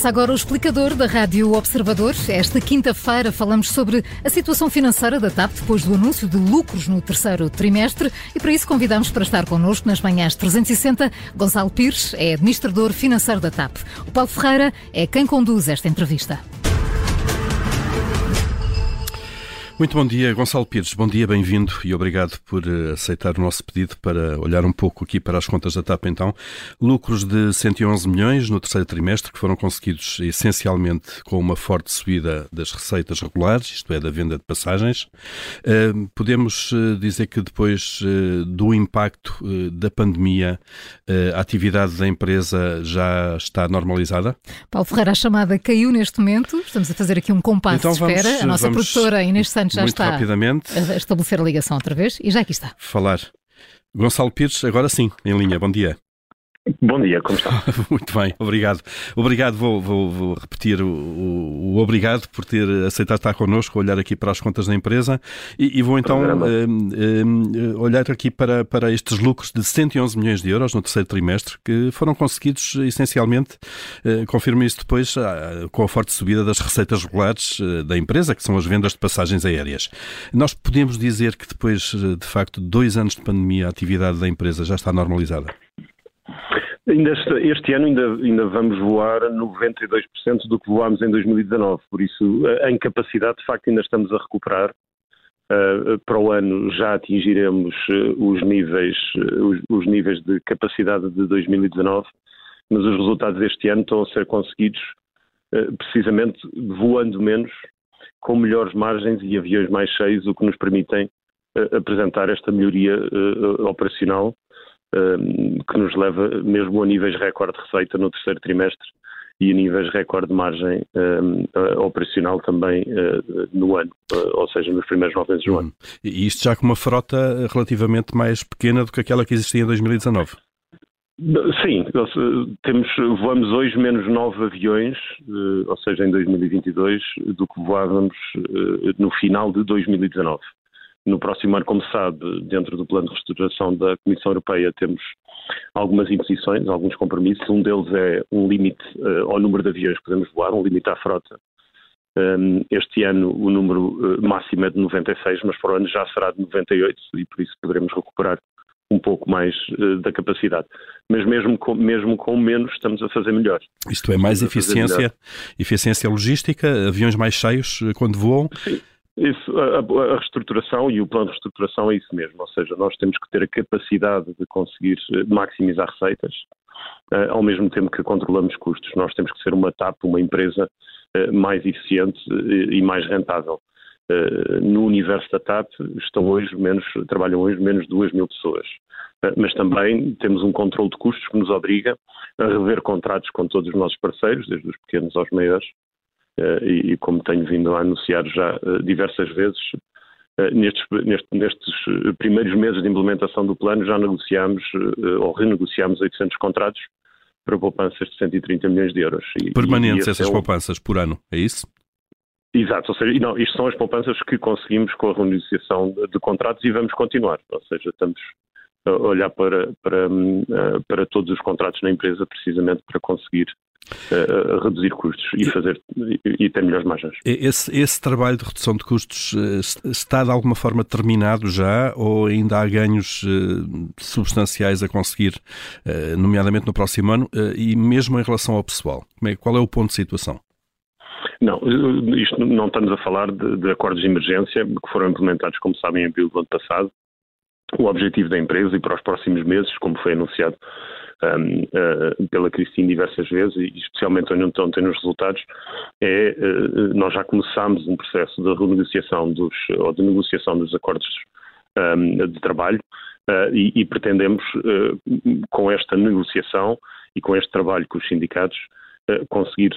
Começa agora o explicador da Rádio Observador. Esta quinta-feira falamos sobre a situação financeira da TAP depois do anúncio de lucros no terceiro trimestre e para isso convidamos para estar connosco nas manhãs 360 Gonçalo Pires, é administrador financeiro da TAP. O Paulo Ferreira é quem conduz esta entrevista. Muito bom dia, Gonçalo Pires. Bom dia, bem-vindo e obrigado por eh, aceitar o nosso pedido para olhar um pouco aqui para as contas da TAP. Então, lucros de 111 milhões no terceiro trimestre que foram conseguidos essencialmente com uma forte subida das receitas regulares, isto é, da venda de passagens. Eh, podemos eh, dizer que depois do impacto da pandemia, a atividade da empresa já está normalizada? Paulo Ferreira, a chamada caiu neste momento. Estamos a fazer aqui um compasso então, de espera. Vamos, a nossa vamos... produtora Inês Santos já Muito está rapidamente. a estabelecer a ligação outra vez e já aqui está. Falar. Gonçalo Pires, agora sim, em linha. Bom dia. Bom dia, como está? Muito bem, obrigado. Obrigado, vou, vou, vou repetir o, o, o, obrigado por ter aceitado estar connosco, olhar aqui para as contas da empresa e, e vou então uh, uh, olhar aqui para, para estes lucros de 111 milhões de euros no terceiro trimestre que foram conseguidos essencialmente, uh, confirmo isso depois, com a forte subida das receitas regulares da empresa, que são as vendas de passagens aéreas. Nós podemos dizer que depois, de facto, dois anos de pandemia, a atividade da empresa já está normalizada? Ainda este, este, ano ainda, ainda vamos voar 92% do que voámos em 2019, por isso em capacidade de facto ainda estamos a recuperar. Uh, para o ano já atingiremos uh, os níveis uh, os, os, níveis de capacidade de 2019, mas os resultados deste ano estão a ser conseguidos precisamente voando menos, com melhores margens e aviões mais cheios, o que nos permitem apresentar esta melhoria operacional que nos leva mesmo a níveis recorde de receita no terceiro trimestre e a níveis recorde de margem ehm, operacional também uh, no ano, uh, ou seja, nos primeiros nove meses do ano. E isto já com uma frota relativamente mais pequena do que aquela que existia em 2019? Sim, temos, voamos hoje menos nove aviões, uh, ou seja, em 2022, do que voávamos no final de 2019. No próximo ano, como sabe, dentro do plano de reestruturação da Comissão Europeia, temos algumas imposições, alguns compromissos. Um deles é um limite uh, ao número de aviões que podemos voar, um limite à frota. Um, este ano o número uh, máximo é de 96, mas para o ano já será de 98 e por isso poderemos recuperar um pouco mais uh, da capacidade. Mas mesmo com, mesmo com menos estamos a fazer melhor. Isto é mais eficiência, eficiência logística, aviões mais cheios quando voam. Sim. Isso, a, a, reestruturação e o plano de reestruturação é isso mesmo, ou seja, nós temos que ter a capacidade de conseguir eh, maximizar receitas, uh, ao mesmo tempo que controlamos custos. Nós temos que ser uma TAP, uma empresa uh, mais eficiente e, e mais rentável. Uh, no universo da TAP estão hoje menos, trabalham hoje menos de 2 mil pessoas. Mas também temos um controle de custos que nos obriga a rever contratos com todos os nossos parceiros, desde os pequenos aos maiores, e, como tenho vindo a anunciar já eh, diversas vezes, eh, nestes, nestes, primeiros meses de implementação do plano já negociámos ou renegociámos 800 contratos para poupanças de 130 milhões de euros. E, Permanentes e essas é poupanças por ano, é isso? Exato, ou seja, não, isto são as poupanças que conseguimos com a renegociação de, de contratos e vamos continuar, ou seja, estamos a olhar para, para, para todos os contratos na empresa precisamente para conseguir reduzir custos e fazer e ter melhores margens. Esse, esse trabalho de redução de custos eh, está de alguma forma terminado já ou ainda há ganhos eh, substanciais a conseguir, eh, nomeadamente no próximo ano e mesmo em relação ao pessoal? É, qual é o ponto de situação? Não, isto não estamos a falar de, de acordos de emergência que foram implementados, como sabem, em abril do ano passado. O objetivo da empresa e para os próximos meses, como foi anunciado um, uh, pela Cristina diversas vezes, e especialmente onde não tem nos resultados, é uh, nós já começámos um processo de renegociação dos, ou de negociação dos acordos um, de trabalho uh, e, e, pretendemos, com esta negociação e com este trabalho com os sindicatos, conseguir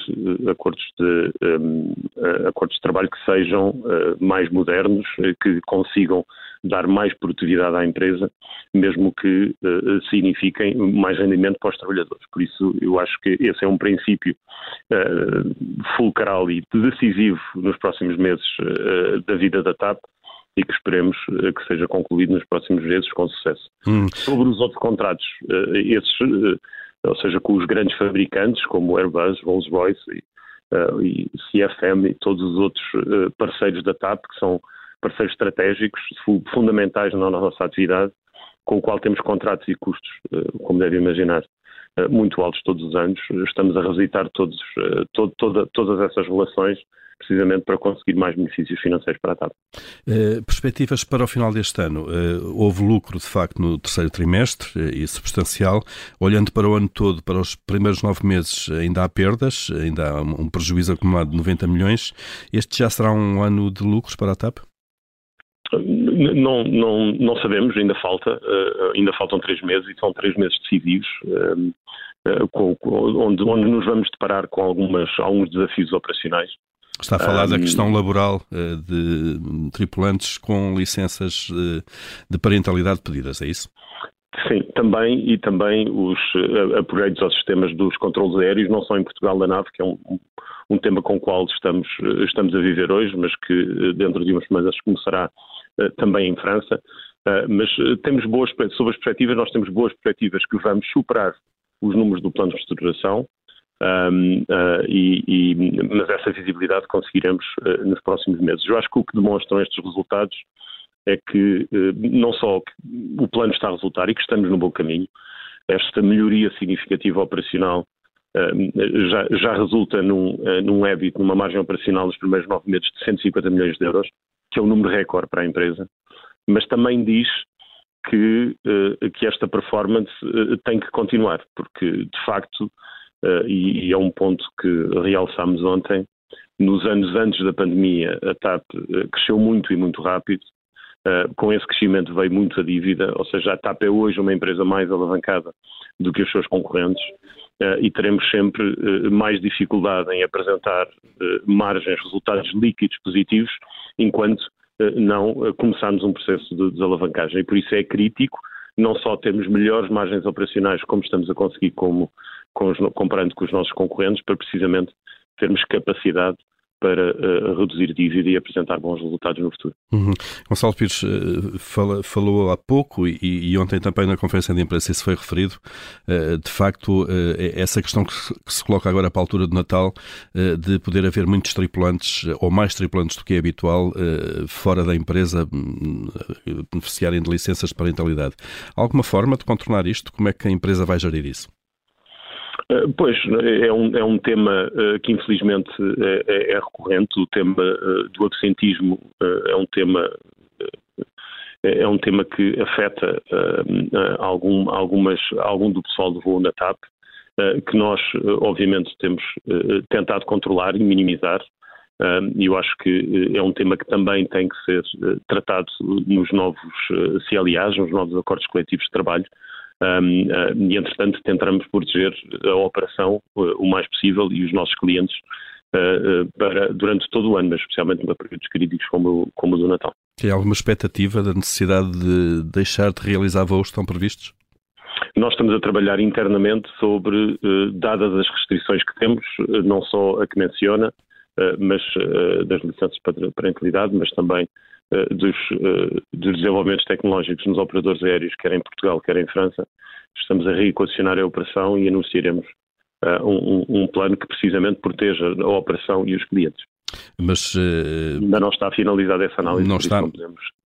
acordos de, um, acordos de trabalho que sejam mais modernos, que consigam dar mais produtividade à empresa, mesmo que uh, signifiquem mais rendimento para os trabalhadores. Por isso, eu acho que esse é um princípio uh, fulcral e decisivo nos próximos meses uh, da vida da TAP e que esperemos que seja concluído nos próximos meses com sucesso. Hum. Sobre os outros contratos, esses ou seja, com os grandes fabricantes como Airbus, Rolls-Royce e, e, CFM e todos os outros parceiros da TAP, que são parceiros estratégicos fundamentais na nossa atividade, com o qual temos contratos e custos, como deve imaginar, muito altos todos os anos. Estamos a revisitar todos, todo, toda, todas essas relações precisamente para conseguir mais benefícios financeiros para a TAP. Perspectivas para o final deste ano. Houve lucro, de facto, no terceiro trimestre e substancial. Olhando para o ano todo, para os primeiros nove meses, ainda há perdas, ainda há um prejuízo acumulado de 90 milhões. Este já será um ano de lucros para a TAP? Não, não, não sabemos, ainda falta, ainda faltam três meses e são três meses decisivos. Com, onde, onde nos vamos deparar com algumas, alguns desafios operacionais Está a falar um, da questão laboral de tripulantes com licenças de parentalidade pedidas, é isso? Sim, também, e também os upgrades aos sistemas dos controles aéreos, não só em Portugal da nave, que é um, um tema com o qual estamos, estamos a viver hoje, mas que dentro de umas semanas começará também em França. mas temos boas, sobre as perspectivas, nós temos boas perspectivas que vamos superar os números do plano de reestruturação, um, uh, e, e, mas essa visibilidade conseguiremos uh, nos próximos meses. Eu acho que o que demonstram estes resultados é que uh, não só o plano está a resultar e que estamos no bom caminho, esta melhoria significativa operacional já, já, resulta num, num EBIT, numa margem operacional nos primeiros nove meses de 150 milhões de euros, que é um número recorde para a empresa, mas também diz que, que esta performance tem que continuar, porque de facto uh, e, é um ponto que realçámos ontem. Nos anos antes da pandemia, a TAP cresceu muito e muito rápido. Com esse crescimento veio muito a dívida, ou seja, a TAP é hoje uma empresa mais alavancada do que os seus concorrentes e teremos sempre mais dificuldade em apresentar margens, resultados líquidos positivos, enquanto não começarmos um processo de desalavancagem. E por isso é crítico não só termos melhores margens operacionais, como estamos a conseguir como, comparando com os nossos concorrentes, para precisamente termos capacidade para uh, reduzir dívida e apresentar bons resultados no futuro. Uhum. Gonçalo Pires uh, fala, falou há pouco e, e, ontem também na conferência de imprensa isso foi referido. Uh, de facto, essa questão que se, que se, coloca agora para a altura do Natal de poder haver muitos tripulantes ou mais tripulantes do que é habitual fora da empresa beneficiarem de licenças de parentalidade. Há alguma forma de contornar isto? Como é que a empresa vai gerir isso? Eh, pois, é um, é um tema uh, que infelizmente é, é, é, recorrente, o tema uh, do absentismo uh, é um tema é um tema que afeta algum, algumas, algum do pessoal do voo na TAP, que nós obviamente temos tentado controlar e minimizar, e eu acho que é um tema que também tem que ser tratado nos novos CLAs, nos novos acordos coletivos de trabalho, um, uh, e, entretanto, tentaremos proteger a operação uh, o mais possível e os nossos clientes uh, para, durante todo o ano, mas especialmente para períodos críticos como, como o do Natal. Tem alguma expectativa da necessidade de deixar de realizar voos tão previstos? Nós estamos a trabalhar internamente sobre, dadas as restrições que temos, não só a que menciona, mas das licenças de parentalidade, mas também dos, eh, dos, desenvolvimentos tecnológicos nos operadores aéreos, quer em Portugal, quer em França. Estamos a reequacionar a operação e anunciaremos uh, um, um, plano que precisamente proteja a operação e os clientes. Mas uh, ainda não está finalizada essa análise. Não está,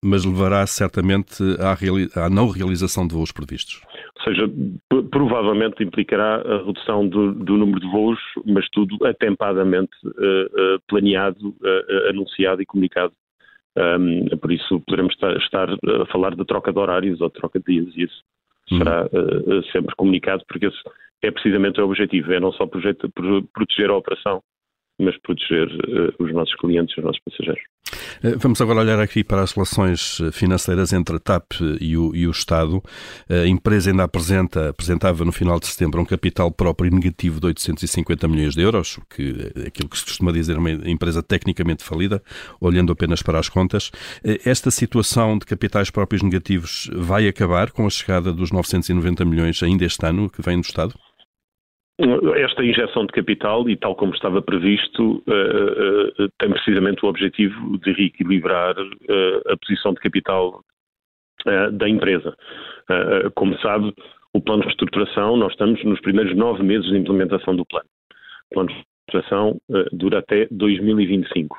mas levará certamente à, à, não realização de voos previstos. Ou seja, provavelmente implicará a redução do, do, número de voos, mas tudo atempadamente uh, uh, planeado, anunciado e comunicado um, por isso poderemos estar a falar de troca de horários ou troca de dias e isso uhum. será uh, sempre comunicado porque esse é precisamente o objetivo, é não só projeto, proteger a operação, mas proteger uh, os nossos clientes, os nossos passageiros. Eh, vamos agora olhar aqui para as relações eh, financeiras entre a TAP e o, e o Estado. A empresa ainda apresenta, apresentava no final de setembro um capital próprio negativo de 850 milhões de euros, que é aquilo que se costuma dizer uma empresa tecnicamente falida, olhando apenas para as contas. Esta situação de capitais próprios negativos vai acabar com a chegada dos 990 milhões ainda este ano que vem do Estado? Esta injeção de capital, e tal como estava previsto, uh, uh, tem precisamente o objetivo de reequilibrar a posição de capital da empresa. como sabe, O plano de reestruturação, nós estamos nos primeiros nove meses de implementação do plano. O plano de reestruturação dura até 2025.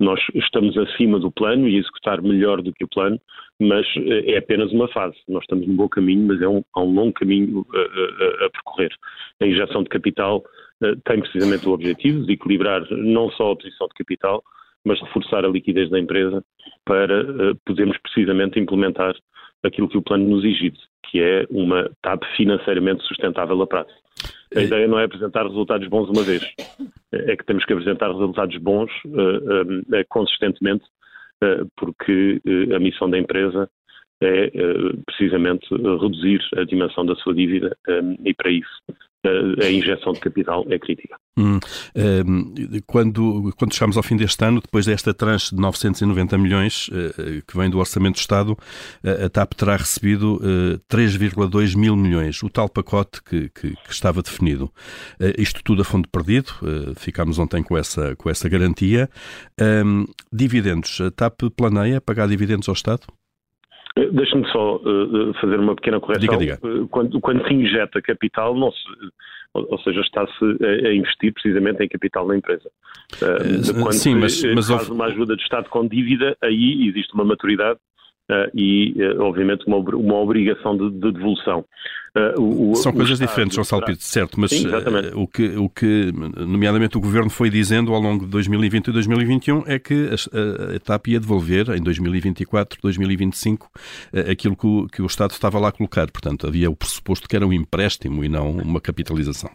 Nós estamos acima do plano e executar melhor do que o plano, mas uh, é apenas uma fase. Nós estamos num bom caminho, mas é um, há um longo caminho uh, a percorrer. A injeção de capital tem precisamente o objetivo de equilibrar não só a posição de capital, mas reforçar a liquidez da empresa para podermos precisamente implementar aquilo que o plano nos exige, que é uma TAP financeiramente sustentável a prazo. A é. ideia não é apresentar resultados bons uma vez, é que temos que apresentar resultados bons uh, uh, consistentemente, uh, porque a missão da empresa é precisamente reduzir a dimensão da sua dívida e para isso a injeção de capital é crítica. Hum, hum, quando, quando chegamos ao fim deste ano, depois desta tranche de 990 milhões uh, que vem do Orçamento do Estado, a TAP terá recebido uh, 3,2 mil milhões, o tal pacote que, que, que estava definido. Isto tudo a fundo perdido, ficámos ontem com essa, com essa garantia. Um, dividendos, a TAP planeia pagar dividendos ao Estado? Eh, deixa-me só uh, fazer uma pequena correção. Diga, diga. Quando, quando, se injeta capital, não se, ou, seja, está-se a, a, investir precisamente em capital da empresa. Uh, quando Sim, mas, se mas faz uma ajuda de Estado com dívida, aí existe uma maturidade Uh, e, uh, obviamente, uma, uma obrigação de, de devolução. Uh, o, São o coisas Estado diferentes, João Salpito, certo, mas Sim, o, que, o que, nomeadamente, o Governo foi dizendo ao longo de 2020 e 2021 é que a, a TAP ia devolver em 2024, 2025 aquilo que o, que o Estado estava lá a colocar. Portanto, havia o pressuposto que era um empréstimo e não uma capitalização.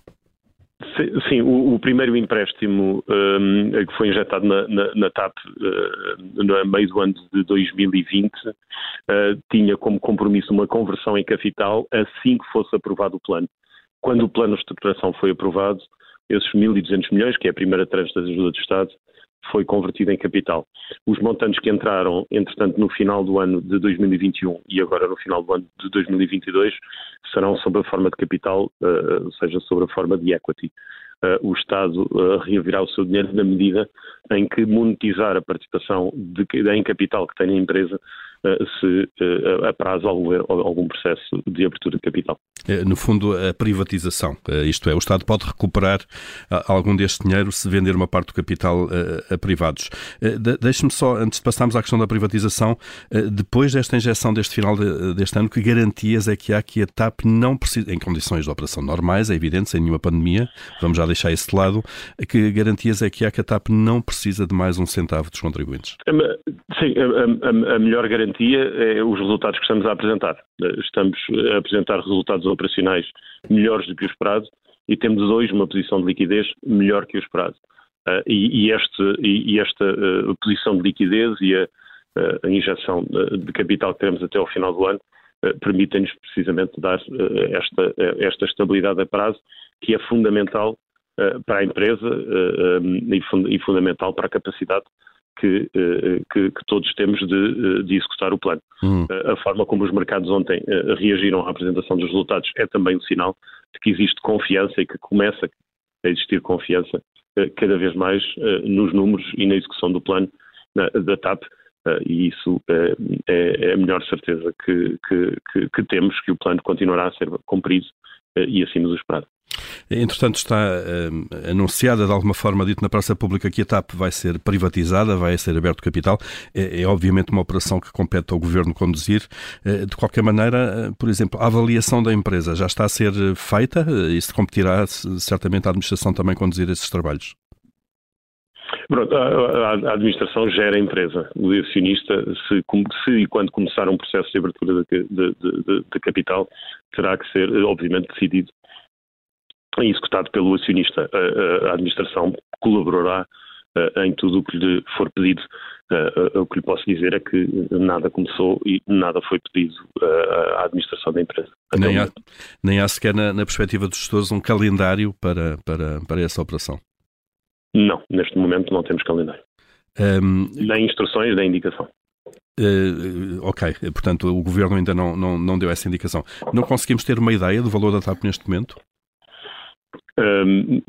Sim, o, o, primeiro empréstimo um, que foi injetado na, na, na TAP uh, no meio do ano de 2020 uh, tinha como compromisso uma conversão em capital assim que fosse aprovado o plano. Quando o plano de estruturação foi aprovado, esses 1.200 milhões, que é a primeira tranche das ajudas do Estado, foi convertido em capital. Os montantes que entraram, entretanto, no final do ano de 2021 e agora no final do ano de 2022 serão sob a forma de capital, uh, ou seja, sob a forma de equity. Uh, o Estado uh, reavirá o seu dinheiro na medida em que monetizar a participação de, em capital que tem na empresa se eh, apraz algum, algum processo de abertura de capital. É, no fundo, a privatização, eh, isto é, o Estado pode recuperar algum deste dinheiro se vender uma parte do capital a privados. Deixe-me só, antes de passarmos à questão da privatização, depois desta injeção deste final deste ano, que garantias é que há que a TAP não precisa, em condições de operação normais, é evidente, sem nenhuma pandemia, vamos já deixar isso de lado, que garantias é que há que a TAP não precisa de mais um centavo dos contribuintes? Sim, a, a, a melhor garantia garantia é os resultados que estamos a apresentar. Estamos a apresentar resultados operacionais melhores do que o esperado e temos hoje uma posição de liquidez melhor que o esperado. Uh, e, este, e, esta uh, posição de liquidez e a, uh, a injeção de, capital que teremos até ao final do ano permitem-nos precisamente dar esta, esta estabilidade a prazo que é fundamental para a empresa e, e fundamental para a capacidade que, eh, que, que, todos temos de, eh, de executar o plano. Uhum. A forma como os mercados ontem reagiram à apresentação dos resultados é também um sinal de que existe confiança e que começa a existir confiança cada vez mais nos números e na execução do plano da TAP. E isso é, é a melhor certeza que, que, que temos que o plano continuará a ser cumprido e acima do esperado. Entretanto, está uh, anunciada de alguma forma, dito na praça pública, que a TAP vai ser privatizada, vai ser aberto capital. É, é obviamente uma operação que compete ao governo conduzir. Uh, de qualquer maneira, uh, por exemplo, a avaliação da empresa já está a ser feita e se competirá certamente a administração também conduzir esses trabalhos. Pronto, a, a, administração gera a empresa. O acionista, se, se, e quando começar um processo de abertura de, de, de, de capital, terá que ser, obviamente, decidido executado pelo acionista. A, administração colaborará em tudo o que lhe for pedido. O que lhe posso dizer é que nada começou e nada foi pedido à administração da empresa. Nem há, nem há sequer na, na, perspectiva dos gestores um calendário para, para, para essa operação? Não, neste momento não temos calendário. Um, nem instruções, nem indicação. Uh, ok, portanto o Governo ainda não, não, não deu essa indicação. Não conseguimos ter uma ideia do valor da TAP neste momento? Um,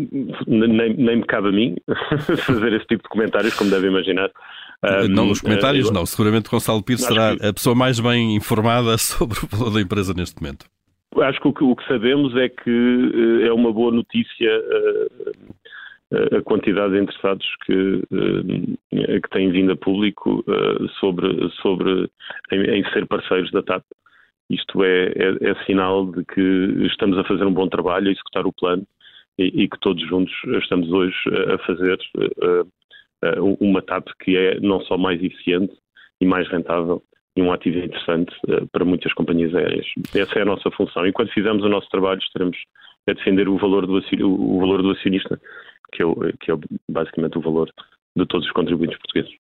nem, nem me cabe a mim fazer esse tipo de comentários, como deve imaginar. Um, não, nos comentários uh, não. Seguramente Gonçalo Pires será a pessoa mais bem informada sobre o valor da empresa neste momento. acho que o, que o, que sabemos é que é uma boa notícia a quantidade de interessados que, que têm vindo a público sobre, sobre em, em ser parceiros da TAP. Isto é, é, é, sinal de que estamos a fazer um bom trabalho, a executar o plano e, e que todos juntos estamos hoje a fazer uh, uma TAP que é não só mais eficiente e mais rentável e um ativo interessante para muitas companhias aéreas. Essa é a nossa função. E quando fizermos o nosso trabalho, estaremos a defender o valor do, o valor do acionista, que é, o, que é basicamente o valor de todos os contribuintes portugueses.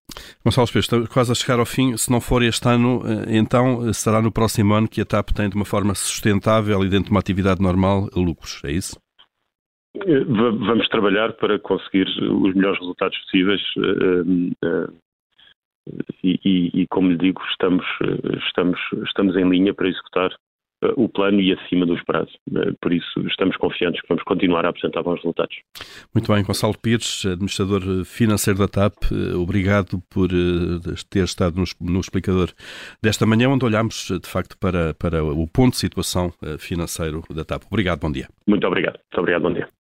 Gonçalo estamos quase a chegar ao fim. Se não for este ano, eh, então eh, será no próximo ano que a TAP tem, de uma forma sustentável e dentro de uma atividade normal, lucros, é isso? Eh, vamos trabalhar para conseguir os melhores resultados possíveis e, e, e como lhe digo, estamos, estamos, estamos em linha para executar o plano e acima dos prazos. Eh, por isso, estamos confiantes que vamos continuar a apresentar bons resultados. Muito bem, Gonçalo Pires, administrador financeiro da TAP, eh, obrigado por eh, ter estado no, explicador desta manhã, onde olhamos de facto para, para o ponto de situação financeiro da TAP. Obrigado, bom dia. Muito obrigado. Muito obrigado, bom dia.